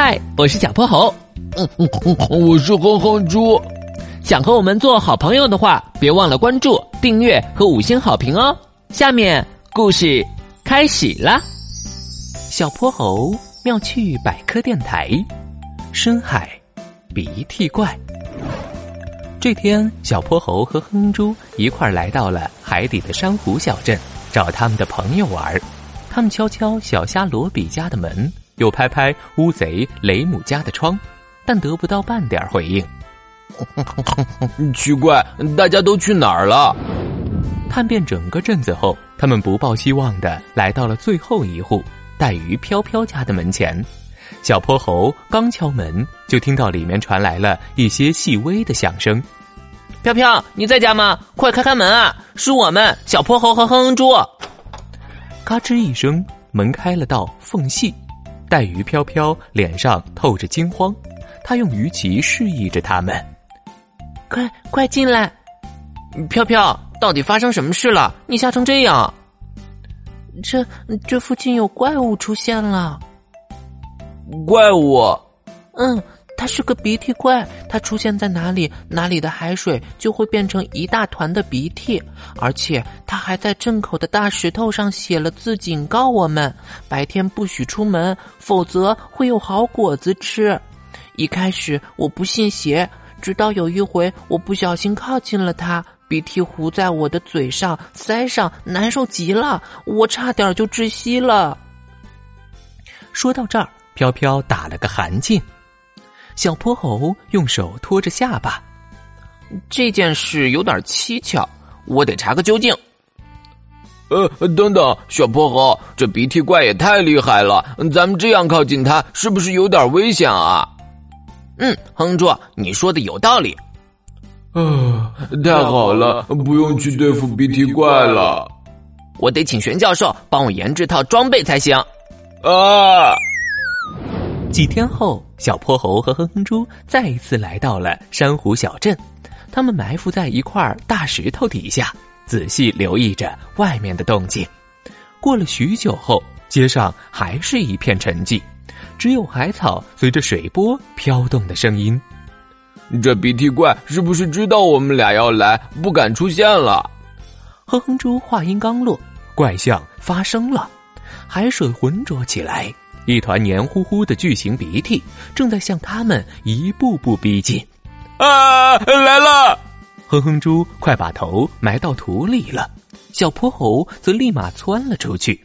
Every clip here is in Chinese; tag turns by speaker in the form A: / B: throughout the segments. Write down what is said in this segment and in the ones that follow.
A: 嗨，我是小泼猴。
B: 嗯嗯嗯，我是哼哼猪。
A: 想和我们做好朋友的话，别忘了关注、订阅和五星好评哦。下面故事开始啦！小泼猴妙趣百科电台，深海鼻涕怪。这天，小泼猴和哼哼猪一块来到了海底的珊瑚小镇，找他们的朋友玩。他们敲敲小虾罗比家的门，又拍拍乌贼雷姆家的窗，但得不到半点回应。
B: 奇怪，大家都去哪儿了？
A: 探遍整个镇子后，他们不抱希望的来到了最后一户带鱼飘飘家的门前。小泼猴刚敲门，就听到里面传来了一些细微的响声：“飘飘，你在家吗？快开开门啊！是我们小泼猴和哼哼猪。”嘎吱一声，门开了道缝隙，带鱼飘飘脸上透着惊慌，他用鱼鳍示意着他们：“快快进来！”飘飘，到底发生什么事了？你吓成这样？这这附近有怪物出现了。
B: 怪物？
A: 嗯，它是个鼻涕怪，它出现在哪里，哪里的海水就会变成一大团的鼻涕，而且它还在镇口的大石头上写了字，警告我们白天不许出门，否则会有好果子吃。一开始我不信邪，直到有一回我不小心靠近了它，鼻涕糊在我的嘴上、腮上，难受极了，我差点就窒息了。说到这儿。飘飘打了个寒噤，小泼猴用手托着下巴。这件事有点蹊跷，我得查个究竟。
B: 呃，等等，小泼猴，这鼻涕怪也太厉害了，咱们这样靠近它，是不是有点危险啊？
A: 嗯，哼猪，你说的有道理。
B: 啊，太好了，不用去对付鼻涕怪了。
A: 我得请玄教授帮我研制套装备才行。
B: 啊！
A: 几天后，小泼猴和哼哼猪再一次来到了珊瑚小镇。他们埋伏在一块大石头底下，仔细留意着外面的动静。过了许久后，街上还是一片沉寂，只有海草随着水波飘动的声音。
B: 这鼻涕怪是不是知道我们俩要来，不敢出现了？
A: 哼哼猪话音刚落，怪象发生了，海水浑浊起来。一团黏糊糊的巨型鼻涕正在向他们一步步逼近，
B: 啊，来了！
A: 哼哼猪快把头埋到土里了，小泼猴则立马窜了出去。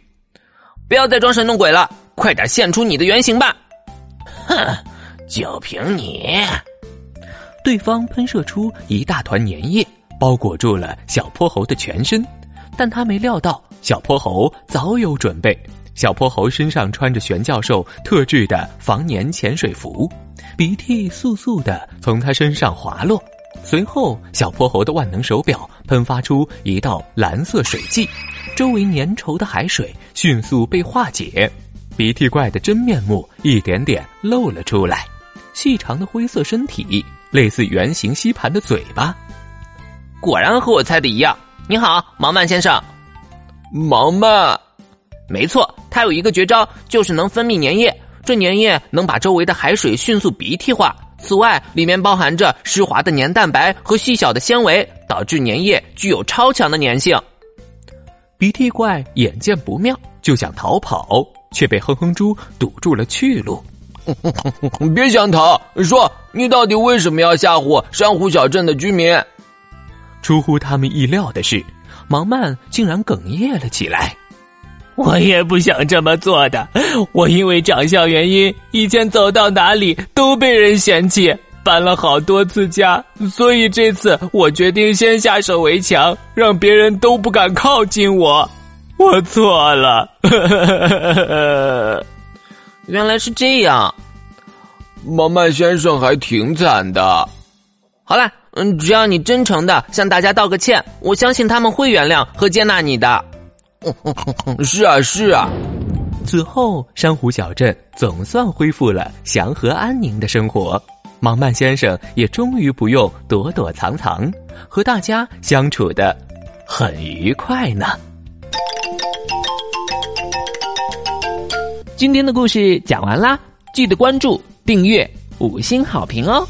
A: 不要再装神弄鬼了，快点现出你的原形吧！
C: 哼，就凭你！
A: 对方喷射出一大团粘液，包裹住了小泼猴的全身，但他没料到小泼猴早有准备。小泼猴身上穿着玄教授特制的防粘潜水服，鼻涕簌簌的从他身上滑落。随后，小泼猴的万能手表喷发出一道蓝色水迹，周围粘稠的海水迅速被化解，鼻涕怪的真面目一点点露了出来。细长的灰色身体，类似圆形吸盘的嘴巴，果然和我猜的一样。你好，毛曼先生。
B: 毛曼。
A: 没错，它有一个绝招，就是能分泌粘液。这粘液能把周围的海水迅速鼻涕化。此外，里面包含着湿滑的粘蛋白和细小的纤维，导致粘液具有超强的粘性。鼻涕怪眼见不妙，就想逃跑，却被哼哼猪堵住了去路。
B: 别想逃，说你到底为什么要吓唬珊瑚小镇的居民？
A: 出乎他们意料的是，盲曼竟然哽咽了起来。
C: 我也不想这么做的，我因为长相原因，以前走到哪里都被人嫌弃，搬了好多次家，所以这次我决定先下手为强，让别人都不敢靠近我。我错了，
A: 原来是这样。
B: 毛曼先生还挺惨的。
A: 好了，嗯，只要你真诚的向大家道个歉，我相信他们会原谅和接纳你的。
B: 是啊，是啊。
A: 此后，珊瑚小镇总算恢复了祥和安宁的生活。芒曼先生也终于不用躲躲藏藏，和大家相处的很愉快呢。今天的故事讲完啦，
B: 记得关注、订阅、五星好评哦。